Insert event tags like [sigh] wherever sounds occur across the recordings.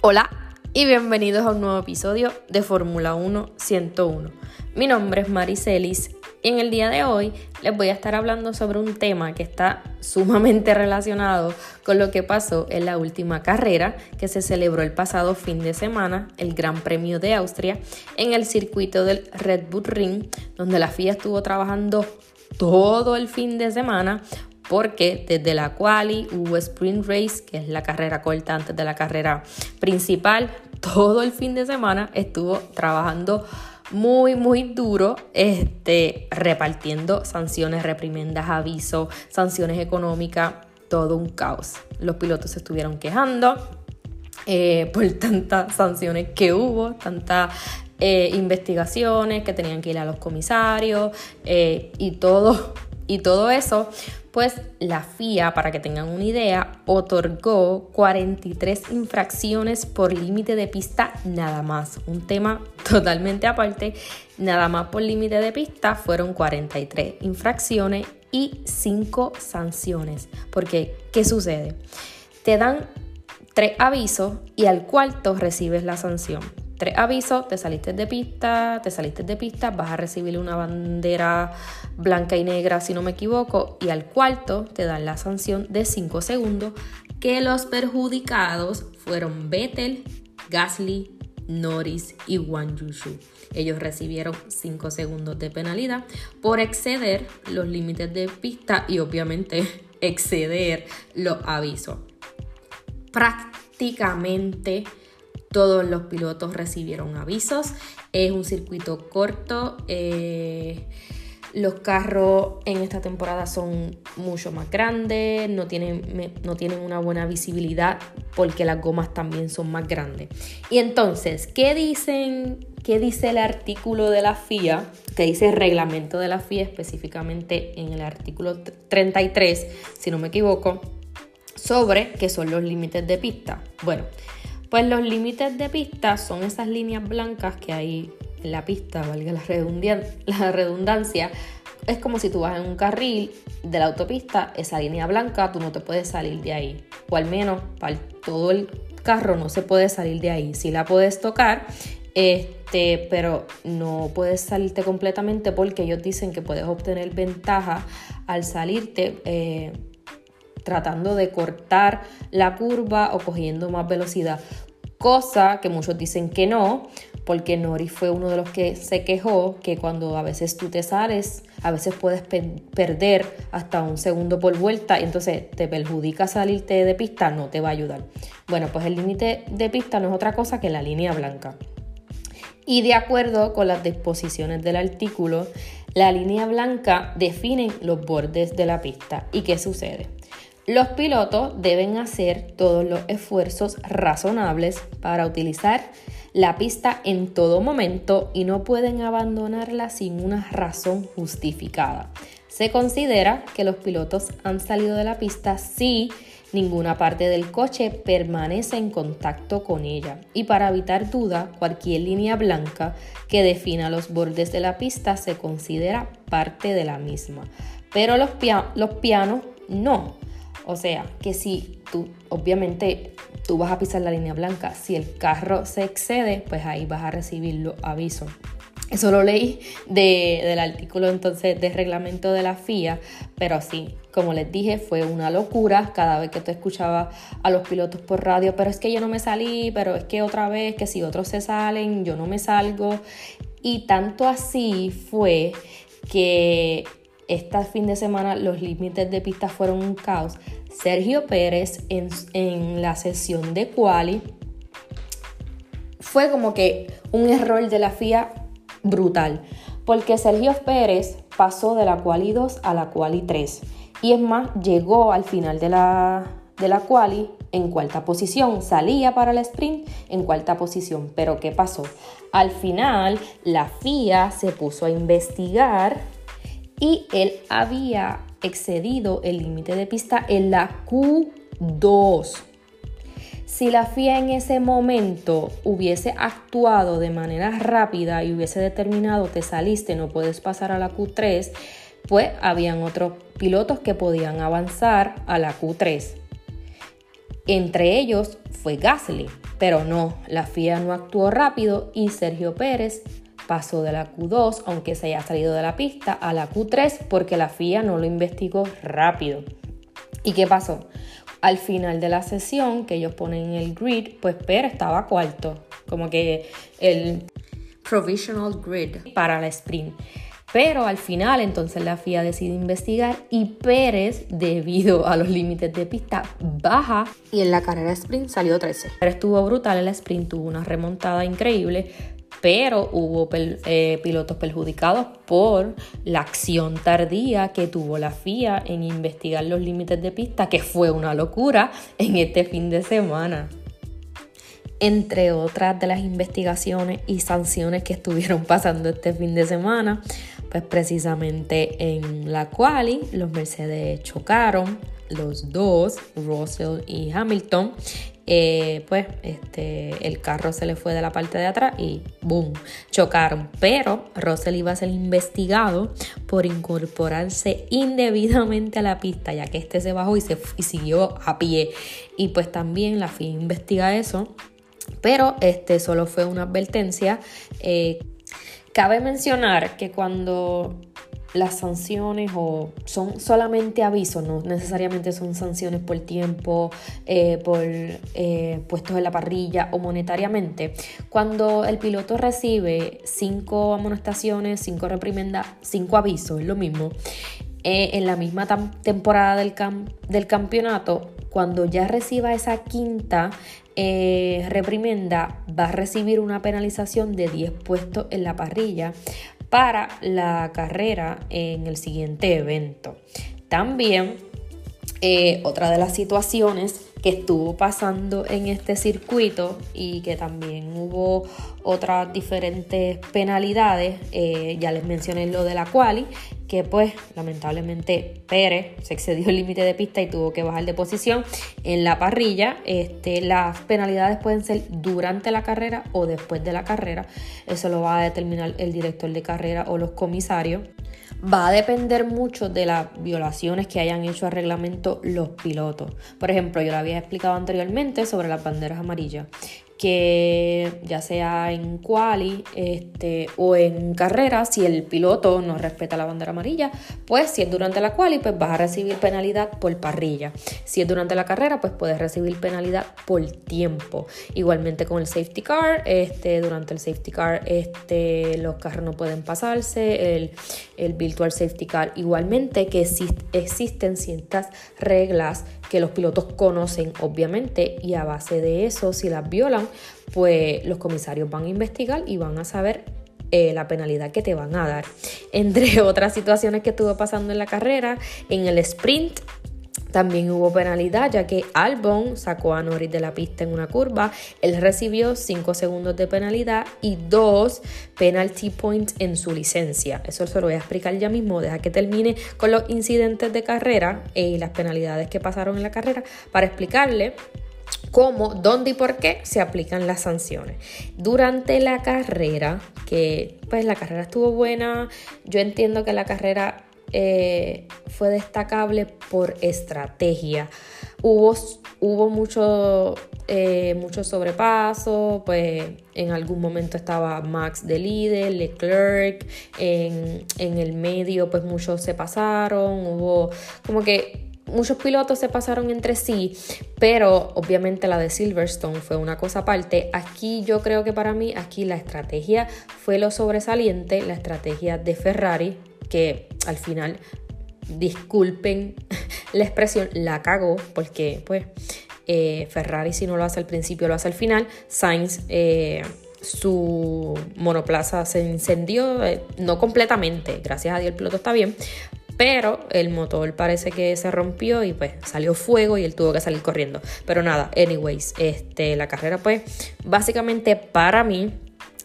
Hola y bienvenidos a un nuevo episodio de Fórmula 1 101. Mi nombre es Maricelis y en el día de hoy les voy a estar hablando sobre un tema que está sumamente [laughs] relacionado con lo que pasó en la última carrera que se celebró el pasado fin de semana, el Gran Premio de Austria, en el circuito del Red Bull Ring, donde la FIA estuvo trabajando todo el fin de semana porque desde la quali hubo sprint race, que es la carrera corta antes de la carrera principal, [laughs] todo el fin de semana estuvo trabajando muy, muy duro, este, repartiendo sanciones, reprimendas, avisos, sanciones económicas, todo un caos. Los pilotos se estuvieron quejando eh, [laughs] por tantas sanciones que hubo, tantas eh, investigaciones que tenían que ir a los comisarios eh, y todo y todo eso, pues la FIA, para que tengan una idea, otorgó 43 infracciones por límite de pista nada más. Un tema totalmente aparte, nada más por límite de pista fueron 43 infracciones y 5 sanciones. Porque, ¿qué sucede? Te dan tres avisos y al cuarto recibes la sanción tres avisos, te saliste de pista, te saliste de pista, vas a recibir una bandera blanca y negra si no me equivoco, y al cuarto te dan la sanción de 5 segundos, que los perjudicados fueron Vettel, Gasly, Norris y Wang Yushu. Ellos recibieron 5 segundos de penalidad por exceder los límites de pista y obviamente [laughs] exceder los avisos. Prácticamente todos los pilotos recibieron avisos. Es un circuito corto. Eh, los carros en esta temporada son mucho más grandes, no tienen, no tienen una buena visibilidad porque las gomas también son más grandes. Y entonces, ¿qué dicen? ¿Qué dice el artículo de la FIA? Que dice el reglamento de la FIA específicamente en el artículo 33, si no me equivoco, sobre qué son los límites de pista. Bueno, pues los límites de pista son esas líneas blancas que hay en la pista, valga la, la redundancia. Es como si tú vas en un carril de la autopista, esa línea blanca, tú no te puedes salir de ahí. O al menos para todo el carro no se puede salir de ahí. Si la puedes tocar, este, pero no puedes salirte completamente porque ellos dicen que puedes obtener ventaja al salirte. Eh, tratando de cortar la curva o cogiendo más velocidad. Cosa que muchos dicen que no, porque Nori fue uno de los que se quejó que cuando a veces tú te sales, a veces puedes perder hasta un segundo por vuelta y entonces te perjudica salirte de pista, no te va a ayudar. Bueno, pues el límite de pista no es otra cosa que la línea blanca. Y de acuerdo con las disposiciones del artículo, la línea blanca define los bordes de la pista. ¿Y qué sucede? Los pilotos deben hacer todos los esfuerzos razonables para utilizar la pista en todo momento y no pueden abandonarla sin una razón justificada. Se considera que los pilotos han salido de la pista si ninguna parte del coche permanece en contacto con ella. Y para evitar duda, cualquier línea blanca que defina los bordes de la pista se considera parte de la misma. Pero los, los pianos no. O sea, que si tú, obviamente, tú vas a pisar la línea blanca, si el carro se excede, pues ahí vas a recibir los avisos. Eso lo leí del artículo entonces de reglamento de la FIA, pero sí, como les dije, fue una locura cada vez que tú escuchabas a los pilotos por radio, pero es que yo no me salí, pero es que otra vez, que si otros se salen, yo no me salgo. Y tanto así fue que este fin de semana los límites de pista fueron un caos. Sergio Pérez en, la sesión de quali fue como que un error de la FIA brutal, porque Sergio Pérez pasó de la quali 2 a la quali 3 y es más, llegó al final de la, de la quali en cuarta posición, salía para el sprint en cuarta posición. Pero ¿qué pasó? Al final la FIA se puso a investigar y él había excedido el límite de pista en la Q2. Si la FIA en ese momento hubiese actuado de manera rápida y hubiese determinado te saliste, no puedes pasar a la Q3, pues habían otros pilotos que podían avanzar a la Q3. Entre ellos fue Gasly, pero no, la FIA no actuó rápido y Sergio Pérez pasó de la Q2, aunque se haya salido de la pista, a la Q3 porque la FIA no lo investigó rápido. ¿Y qué pasó? Al final de la sesión que ellos ponen en el grid, pues Pérez estaba cuarto, como que el provisional grid para la sprint. Pero al final entonces la FIA decide investigar y Pérez, debido a los límites de pista, baja y en la carrera sprint salió 13. Pérez estuvo brutal en la sprint, tuvo una remontada increíble, pero hubo eh, pilotos perjudicados por la acción tardía que tuvo la FIA en investigar los límites de pista, que fue una locura en este fin de semana entre otras de las investigaciones y sanciones que estuvieron pasando este fin de semana, pues precisamente en la quali los Mercedes chocaron, los dos, Russell y Hamilton. Eh, pues este, el carro se le fue de la parte de atrás y boom, chocaron. Pero Russell iba a ser investigado por incorporarse indebidamente a la pista, ya que este se bajó y, se, y siguió a pie. Y pues también la FIA investiga eso. Pero este solo fue una advertencia. Eh, Cabe mencionar que cuando las sanciones o son solamente avisos, no necesariamente son sanciones por tiempo, eh, por eh, puestos en la parrilla o monetariamente. Cuando el piloto recibe cinco amonestaciones, cinco reprimendas, cinco avisos, es lo mismo. Eh, en la misma temporada del, del campeonato, cuando ya reciba esa quinta reprimenda, va a recibir una penalización de 10 puestos en la parrilla para la carrera en el siguiente evento. También eh, otra de las situaciones que estuvo pasando en este circuito y que también hubo otras diferentes penalidades, eh, ya les mencioné lo de la quali, que pues lamentablemente Pérez se excedió el límite de pista y tuvo que bajar de posición en la parrilla. Este, las penalidades pueden ser durante la carrera o después de la carrera, eso lo va a determinar el director de carrera o los comisarios va a depender mucho de las violaciones que hayan hecho al reglamento los pilotos. Por ejemplo, yo lo había explicado anteriormente sobre las banderas amarillas que ya sea en quali este, o en carrera, si el piloto no respeta la bandera amarilla, pues si es durante la quali, pues vas a recibir penalidad por parrilla. Si es durante la carrera, pues puedes recibir penalidad por tiempo. Igualmente con el safety car, este, durante el safety car este, los carros no pueden pasarse, el, el virtual safety car igualmente, que existen ciertas reglas que los pilotos conocen obviamente y a base de eso, si las violan, pues los comisarios van a investigar y van a saber eh, la penalidad que te van a dar. [laughs] Entre otras situaciones que estuvo pasando en la carrera, en el sprint también hubo penalidad ya que Albon sacó a Norris de la pista en una curva. Él recibió 5 segundos de penalidad y 2 penalty points en su licencia. Eso se lo voy a explicar ya mismo. Deja que termine con los incidentes de carrera y las penalidades que pasaron en la carrera para explicarle cómo, dónde y por qué se aplican las sanciones. Durante la carrera, que pues la carrera estuvo buena, yo entiendo que la carrera eh, fue destacable por estrategia. Hubo, hubo mucho, eh, mucho sobrepaso, pues en algún momento estaba Max de líder, Leclerc, en, en el medio pues muchos se pasaron, hubo como que muchos pilotos se pasaron entre sí, pero obviamente la de Silverstone fue una cosa aparte. Aquí yo creo que para mí, aquí la estrategia fue lo sobresaliente, la estrategia de Ferrari, que al final, disculpen [laughs] la expresión, la cagó, porque pues eh, Ferrari si no lo hace al principio, lo hace al final. Sainz... Eh, su monoplaza se incendió, eh, no completamente, gracias a Dios el piloto está bien, pero el motor parece que se rompió y pues salió fuego y él tuvo que salir corriendo. Pero nada, anyways, este, la carrera pues básicamente para mí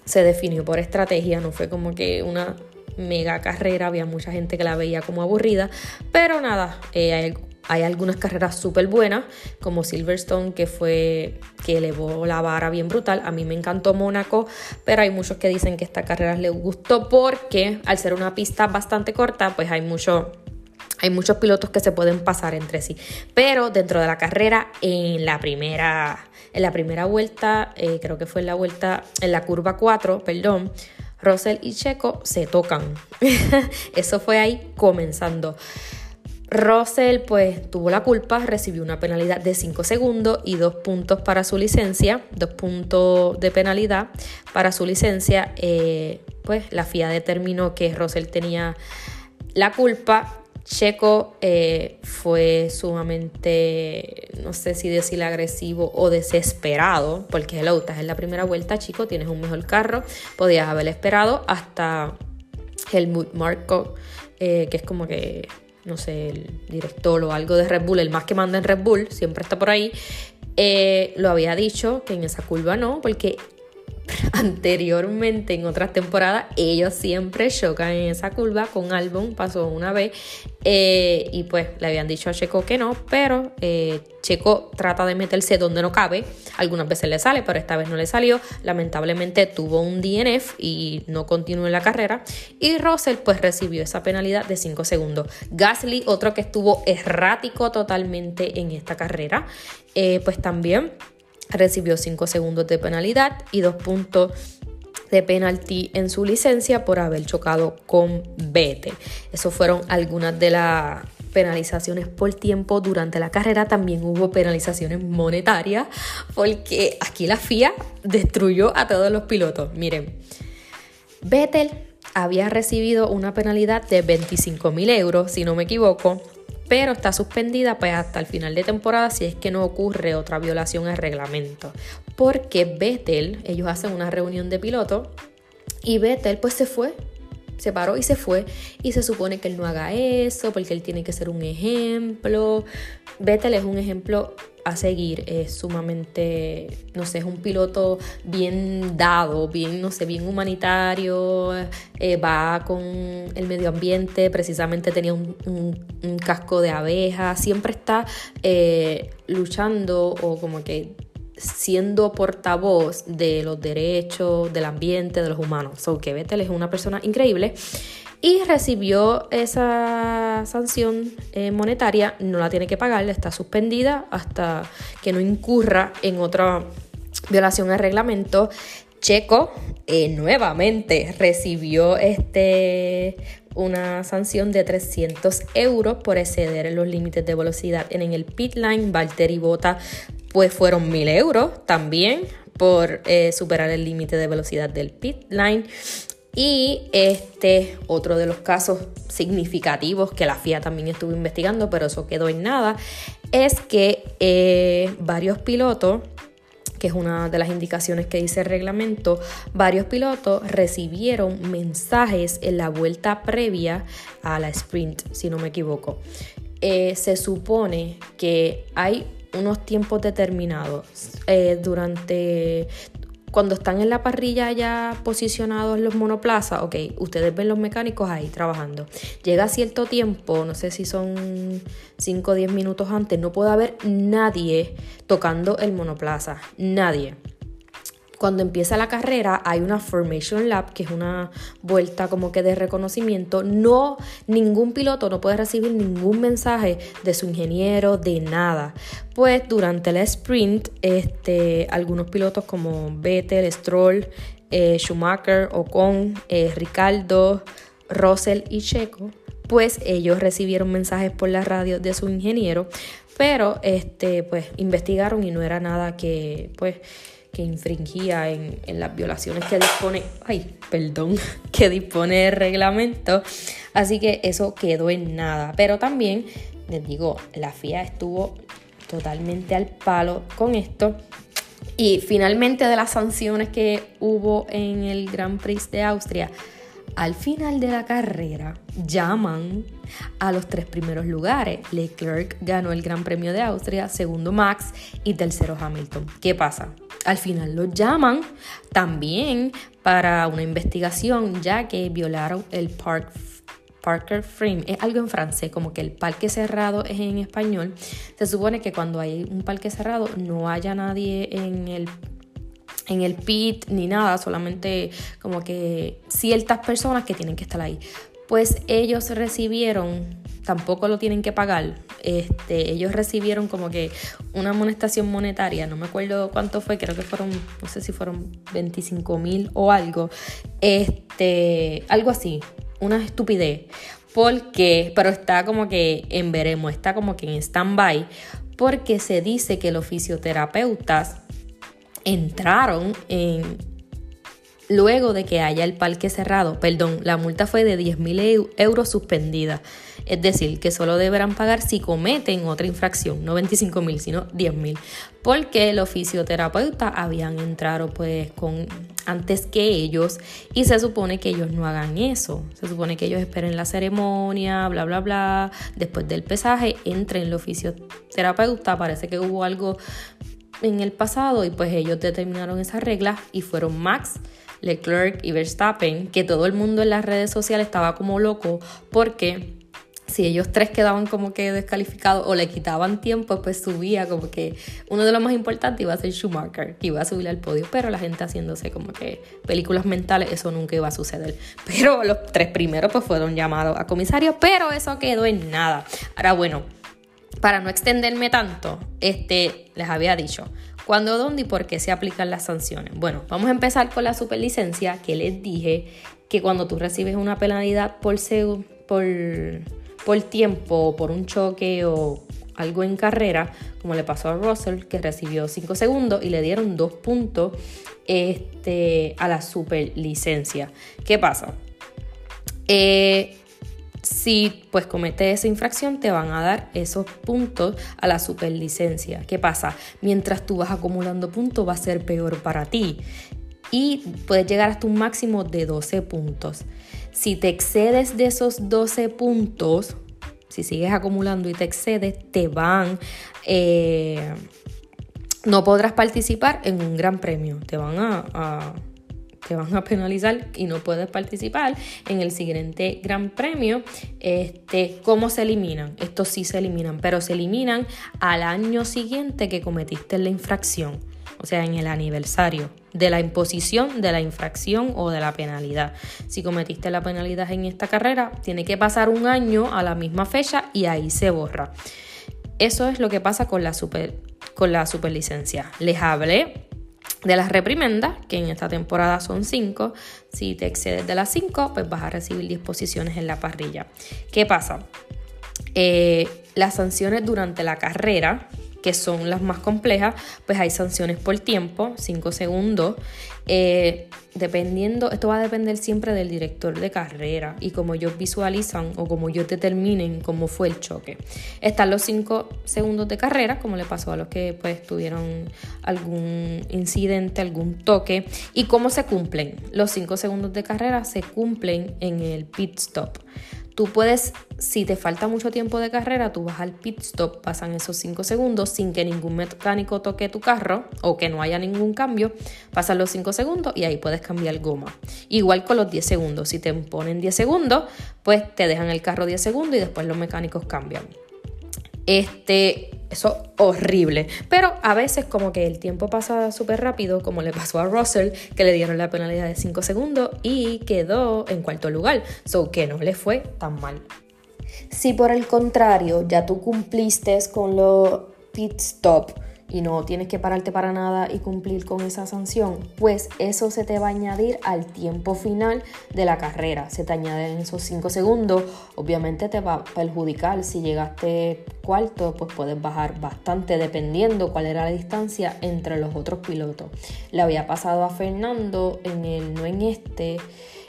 se definió por estrategia, no fue como que una mega carrera, había mucha gente que la veía como aburrida, pero nada, eh, hay, algunas carreras súper buenas, como Silverstone, que fue que elevó la vara bien brutal. A mí me encantó Mónaco, pero hay muchos que dicen que esta carrera les gustó porque al ser una pista bastante corta, pues hay mucho hay muchos pilotos que se pueden pasar entre sí. Pero dentro de la carrera, en la primera, en la primera vuelta, eh, creo que fue en la vuelta, en la curva 4, perdón, Russell y Checo se tocan. [laughs] Eso fue ahí comenzando. Russell pues tuvo la culpa, recibió una penalidad de 5 segundos y 2 puntos para su licencia, 2 puntos de penalidad para su licencia. Eh, pues la FIA determinó que Russell tenía la culpa Checo eh, fue sumamente, no sé si decir agresivo o desesperado, porque hello, estás en la primera vuelta, chico, tienes un mejor carro, podías haber esperado hasta Helmut Marko, eh, que es como que, no sé, el director o algo de Red Bull, el más que manda en Red Bull, siempre está por ahí, eh, lo había dicho que en esa curva no, porque [laughs] anteriormente en otras temporadas ellos siempre chocan en esa curva con Albon pasó una vez eh, y pues le habían dicho a Checo que no pero eh, Checo trata de meterse donde no cabe algunas veces le sale pero esta vez no le salió lamentablemente tuvo un DNF y no continuó en la carrera y Russell pues recibió esa penalidad de 5 segundos. Gasly otro que estuvo errático totalmente en esta carrera eh, pues también recibió 5 segundos de penalidad y 2 puntos de penalti en su licencia por haber chocado con Vettel. Esas fueron algunas de las penalizaciones por tiempo durante la carrera. También hubo penalizaciones monetarias porque aquí la FIA destruyó a todos los pilotos. Miren, Vettel había recibido una penalidad de 25 mil euros, si no me equivoco, pero está suspendida pues, hasta el final de temporada si es que no ocurre otra violación al reglamento. Porque Vettel, ellos hacen una reunión de pilotos y Vettel pues se fue, se paró y se fue y se supone que él no haga eso porque él tiene que ser un ejemplo. Vettel es un ejemplo a seguir es sumamente, no sé, es un piloto bien dado, bien, no sé, bien humanitario, eh, va con el medio ambiente, precisamente tenía un, casco de abeja, siempre está eh, luchando o como que siendo portavoz de los derechos, del ambiente, de los humanos. So que es una persona increíble y recibió esa sanción eh, monetaria, no la tiene que pagar, está suspendida hasta que no incurra en otra violación al reglamento. Checo eh, nuevamente recibió este, una sanción de 300 euros por exceder los límites de velocidad en el pit line. Valtteri Bota pues fueron 1000 euros también por eh, superar el límite de velocidad del pit line. Y este, otro de los casos significativos que la FIA también estuvo investigando, pero eso quedó en nada, es que eh, varios pilotos, que es una de las indicaciones que dice el reglamento, varios pilotos recibieron mensajes en la vuelta previa a la sprint, si no me equivoco. Eh, se supone que hay unos tiempos determinados eh, durante cuando están en la parrilla ya posicionados los monoplazas, ok, ustedes ven los mecánicos ahí trabajando. Llega cierto tiempo, no sé si son 5 o 10 minutos antes, no puede haber nadie tocando el monoplaza, nadie cuando empieza la carrera hay una Formation Lab, que es una vuelta como que de reconocimiento. No, ningún piloto no puede recibir ningún mensaje de su ingeniero, de nada. Pues durante la sprint, este, algunos pilotos como Vettel, Stroll, eh, Schumacher, Ocon, eh, Ricardo, Russell y Checo, pues ellos recibieron mensajes por la radio de su ingeniero, pero este, pues investigaron y no era nada que, pues, que infringía en, las violaciones que dispone, ay, perdón, [laughs] que dispone el reglamento. Así que eso quedó en nada. Pero también, les digo, la FIA estuvo totalmente al palo con esto. Y finalmente de las sanciones que hubo en el Grand Prix de Austria, Al final de la carrera llaman a los tres primeros lugares. Leclerc ganó el Gran Premio de Austria, segundo Max y tercero Hamilton. ¿Qué pasa? Al final los llaman también para una investigación ya que violaron el Park Parker Frame es algo en francés, como que el parque cerrado es en español. Se supone que cuando hay un parque cerrado no haya nadie en el en el pit ni nada, solamente como que ciertas personas que tienen que estar ahí. Pues ellos recibieron, tampoco lo tienen que pagar, este, ellos recibieron como que una amonestación monetaria, no me acuerdo cuánto fue, creo que fueron, no sé si fueron 25 mil o algo, este, algo así, una estupidez. Porque, pero está como que en veremos, está como que en stand-by, porque se dice que los fisioterapeutas entraron en luego de que haya el parque cerrado. Perdón, la multa fue de 10 mil euros suspendida. Es decir, que solo deberán pagar si cometen otra infracción, no 25 mil, sino 10 mil. Porque los fisioterapeutas habían entrado pues con antes que ellos y se supone que ellos no hagan eso. Se supone que ellos esperen la ceremonia, bla, bla, bla. Después del pesaje entren los fisioterapeutas. Parece que hubo algo en el pasado y pues ellos determinaron esas reglas y fueron Max, Leclerc y Verstappen, que todo el mundo en las redes sociales estaba como loco porque si ellos tres quedaban como que descalificados o le quitaban tiempo, pues subía como que uno de los más importantes iba a ser Schumacher, que iba a subir al podio, pero la gente haciéndose como que películas mentales, eso nunca iba a suceder. Pero los tres primeros pues fueron llamados a comisario, pero eso quedó en nada. Ahora bueno, para no extenderme tanto, este, les había dicho, ¿cuándo, dónde y por qué se aplican las sanciones? Bueno, vamos a empezar con la superlicencia, que les dije que cuando tú recibes una penalidad por, por, por tiempo, por un choque o algo en carrera, como le pasó a Russell, que recibió 5 segundos y le dieron 2 puntos este, a la superlicencia. ¿Qué pasa? Eh, si pues cometes esa infracción te van a dar esos puntos a la superlicencia. ¿Qué pasa? Mientras tú vas acumulando puntos va a ser peor para ti y puedes llegar hasta un máximo de 12 puntos. Si te excedes de esos 12 puntos, si sigues acumulando y te excedes, te van... Eh, no podrás participar en un gran premio, te van a te van a penalizar y no puedes participar en el siguiente gran premio. Este, ¿Cómo se eliminan? Estos sí se eliminan, pero se eliminan al año siguiente que cometiste la infracción, o sea, en el aniversario de la imposición de la infracción o de la penalidad. Si cometiste la penalidad en esta carrera, tiene que pasar un año a la misma fecha y ahí se borra. Eso es lo que pasa con la, super, con la superlicencia. Les hablé de las reprimendas, que en esta temporada son 5. Si te excedes de las 5, pues vas a recibir 10 posiciones en la parrilla. ¿Qué pasa? Eh, las sanciones durante la carrera, que son las más complejas, pues hay sanciones por tiempo, 5 segundos. Eh, dependiendo, esto va a depender siempre del director de carrera y como ellos visualizan o como ellos determinen cómo fue el choque. Están los 5 segundos de carrera, como le pasó a los que pues tuvieron algún incidente, algún toque, y cómo se cumplen. Los 5 segundos de carrera se cumplen en el pit stop. Tú puedes, si te falta mucho tiempo de carrera, tú vas al pit stop, pasan esos 5 segundos sin que ningún mecánico toque tu carro o que no haya ningún cambio, pasan los 5 segundos y ahí puedes cambiar goma. Igual con los 10 segundos, si te ponen 10 segundos, pues te dejan el carro 10 segundos y después los mecánicos cambian. Este, eso horrible. Pero a veces como que el tiempo pasa súper rápido, como le pasó a Russell, que le dieron la penalidad de 5 segundos y quedó en cuarto lugar. So que no le fue tan mal. Si por el contrario ya tú cumpliste con los pit stop y no tienes que pararte para nada y cumplir con esa sanción, pues eso se te va a añadir al tiempo final de la carrera. Se te añaden esos 5 segundos. Obviamente te va a perjudicar. Si llegaste cuarto, pues puedes bajar bastante dependiendo cuál era la distancia entre los otros pilotos. Le había pasado a Fernando en el, no en este,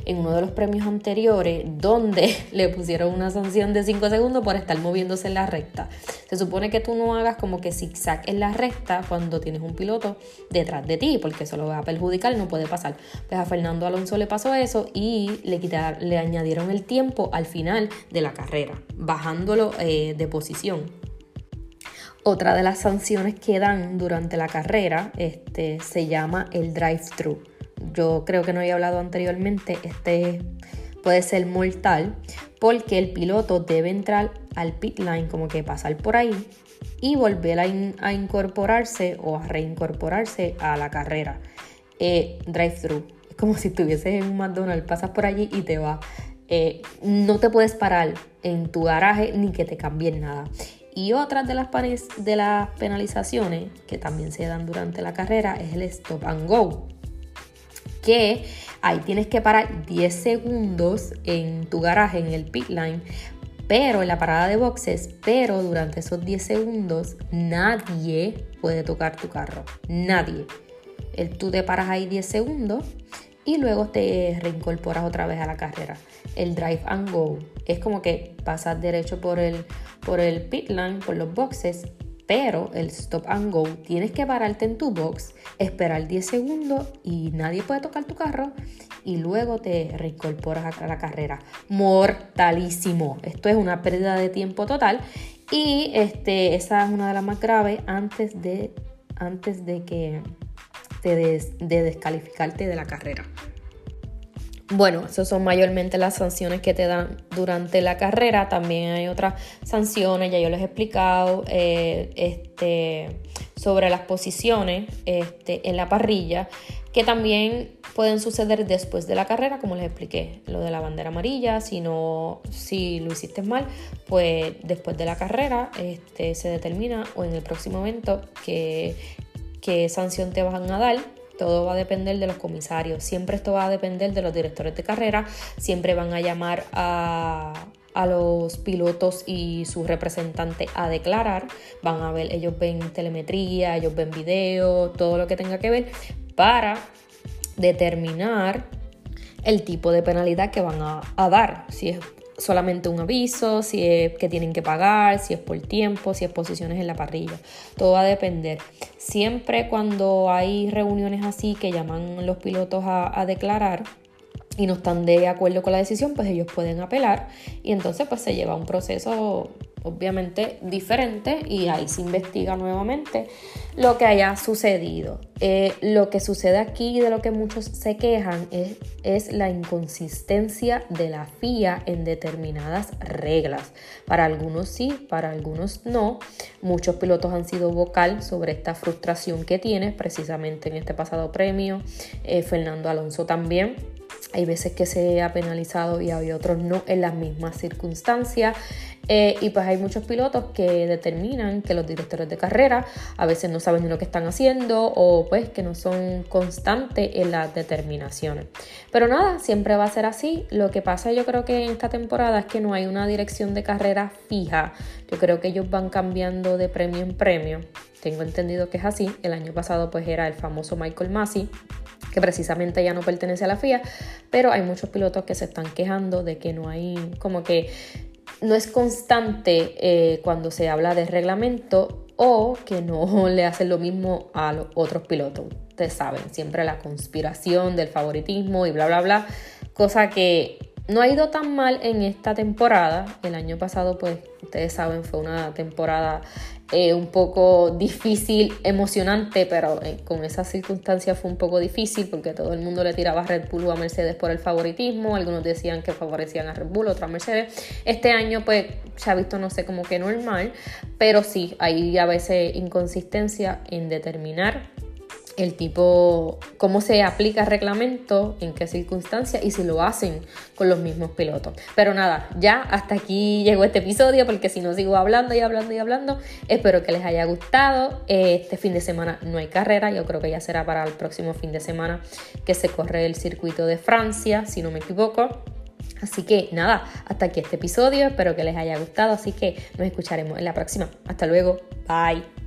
en uno de los premios anteriores donde [laughs] le pusieron una sanción de 5 segundos por estar moviéndose en la recta. Se supone que tú no hagas como que zigzag en la recta cuando tienes un piloto detrás de ti, porque eso lo va a perjudicar y no puede pasar. Pues a Fernando Alonso le pasó eso y le, le añadieron el tiempo al final de la carrera, bajándolo eh, de posición. Otra de las sanciones que dan durante la carrera este, se llama el drive-thru. Yo creo que no había hablado anteriormente, este puede ser mortal porque el piloto debe entrar al pit line, como que pasar por ahí y volver a, incorporarse o a reincorporarse a la carrera. Eh, drive-thru. Es como si estuvieses en un McDonald's, pasas por allí y te vas. Eh, no te puedes parar en tu garaje ni que te cambien nada. Y otra de las, de las penalizaciones que también se dan durante la carrera es el stop and go. Que ahí tienes que parar 10 segundos en tu garaje, en el pit line, pero en la parada de boxes, pero durante esos 10 segundos nadie puede tocar tu carro. Nadie. Tú te paras ahí 10 segundos y luego te reincorporas otra vez a la carrera. El drive and go es como que pasas derecho por el, por el pit line, por los boxes, pero el stop and go tienes que pararte en tu box, esperar 10 segundos y nadie puede tocar tu carro y luego te reincorporas a la carrera. Mortalísimo. Esto es una pérdida de tiempo total y este, esa es una de las más graves antes de, antes de que de descalificarte de la carrera. Bueno, esas son mayormente las sanciones que te dan durante la carrera. También hay otras sanciones, ya yo les he explicado, eh, este, sobre las posiciones este, en la parrilla, que también pueden suceder después de la carrera, como les expliqué, lo de la bandera amarilla, si no, si lo hiciste mal, pues después de la carrera este, se determina o en el próximo evento qué sanción te van a dar todo va a depender de los comisarios. Siempre esto va a depender de los directores de carrera. Siempre van a llamar a, los pilotos y sus representantes a declarar. Van a ver, ellos ven telemetría, ellos ven video, todo lo que tenga que ver para determinar el tipo de penalidad que van a, a dar. Si es solamente un aviso, si es que tienen que pagar, si es por tiempo, si es posiciones en la parrilla. Todo va a depender. Siempre cuando hay reuniones así que llaman los pilotos a, declarar, y no están de acuerdo con la decisión, pues ellos pueden apelar y entonces pues se lleva un proceso obviamente diferente y ahí se investiga nuevamente lo que haya sucedido. Eh, lo que sucede aquí de lo que muchos se quejan es, es, la inconsistencia de la FIA en determinadas reglas. Para algunos sí, para algunos no. Muchos pilotos han sido vocal sobre esta frustración que tiene precisamente en este pasado premio. Eh, Fernando Alonso también hay veces que se ha penalizado y hay otros no en las mismas circunstancias. Eh, y pues hay muchos pilotos que determinan que los directores de carrera a veces no saben lo que están haciendo o pues que no son constantes en las determinaciones. Pero nada, siempre va a ser así. Lo que pasa yo creo que en esta temporada es que no hay una dirección de carrera fija. Yo creo que ellos van cambiando de premio en premio. Tengo entendido que es así. El año pasado pues era el famoso Michael Massey que precisamente ya no pertenece a la FIA, pero hay muchos pilotos que se están quejando de que no hay, como que no es constante eh, cuando se habla de reglamento o que no [laughs] le hacen lo mismo a los otros pilotos. Ustedes saben, siempre la conspiración del favoritismo y bla, bla, bla, cosa que no ha ido tan mal en esta temporada. El año pasado, pues, ustedes saben, fue una temporada eh, un poco difícil, emocionante, pero eh, con esas circunstancias fue un poco difícil porque todo el mundo le tiraba a Red Bull o a Mercedes por el favoritismo, algunos decían que favorecían a Red Bull, otros a Mercedes. Este año pues se ha visto no sé como que normal, pero sí, hay a veces inconsistencia en determinar el tipo, cómo se aplica el reglamento, en qué circunstancias y si lo hacen con los mismos pilotos. Pero nada, ya hasta aquí llegó este episodio porque si no sigo hablando y hablando y hablando, espero que les haya gustado. Este fin de semana no hay carrera, yo creo que ya será para el próximo fin de semana que se corre el circuito de Francia, si no me equivoco. Así que nada, hasta aquí este episodio, espero que les haya gustado, así que nos escucharemos en la próxima. Hasta luego, bye.